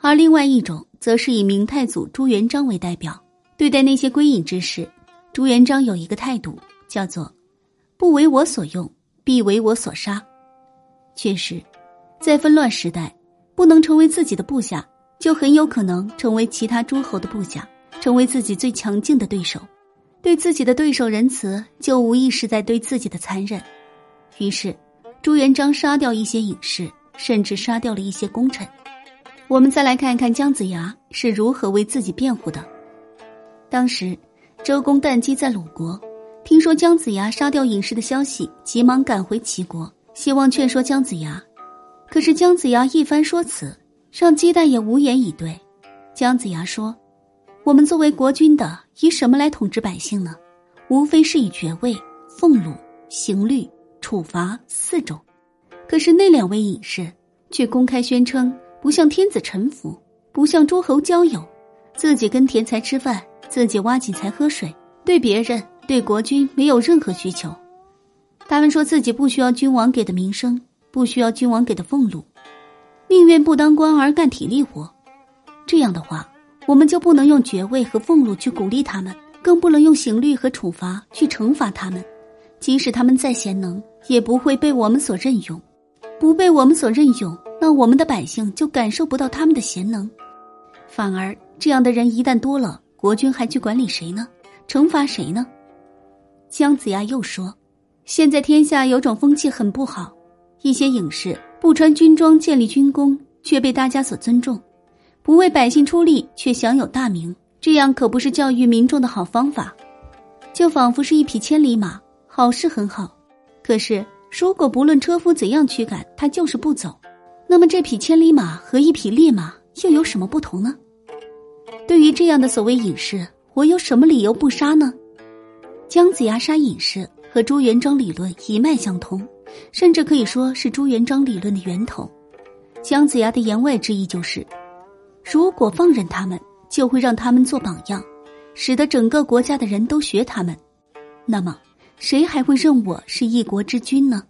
而另外一种则是以明太祖朱元璋为代表，对待那些归隐之事，朱元璋有一个态度，叫做“不为我所用，必为我所杀”。确实，在纷乱时代，不能成为自己的部下，就很有可能成为其他诸侯的部下，成为自己最强劲的对手。对自己的对手仁慈，就无疑是在对自己的残忍。于是，朱元璋杀掉一些隐士，甚至杀掉了一些功臣。我们再来看一看姜子牙是如何为自己辩护的。当时，周公旦姬在鲁国，听说姜子牙杀掉隐士的消息，急忙赶回齐国，希望劝说姜子牙。可是姜子牙一番说辞，让姬旦也无言以对。姜子牙说。我们作为国君的，以什么来统治百姓呢？无非是以爵位、俸禄、刑律、处罚四种。可是那两位隐士却公开宣称不向天子臣服，不向诸侯交友，自己跟田财吃饭，自己挖井才喝水，对别人、对国君没有任何需求。他们说自己不需要君王给的名声，不需要君王给的俸禄，宁愿不当官而干体力活。这样的话。我们就不能用爵位和俸禄去鼓励他们，更不能用刑律和处罚去惩罚他们。即使他们再贤能，也不会被我们所任用。不被我们所任用，那我们的百姓就感受不到他们的贤能。反而，这样的人一旦多了，国君还去管理谁呢？惩罚谁呢？姜子牙又说：“现在天下有种风气很不好，一些隐士不穿军装建立军功，却被大家所尊重。”不为百姓出力却享有大名，这样可不是教育民众的好方法。就仿佛是一匹千里马，好是很好，可是如果不论车夫怎样驱赶，它就是不走，那么这匹千里马和一匹烈马又有什么不同呢？对于这样的所谓隐士，我有什么理由不杀呢？姜子牙杀隐士和朱元璋理论一脉相通，甚至可以说是朱元璋理论的源头。姜子牙的言外之意就是。如果放任他们，就会让他们做榜样，使得整个国家的人都学他们。那么，谁还会认我是一国之君呢？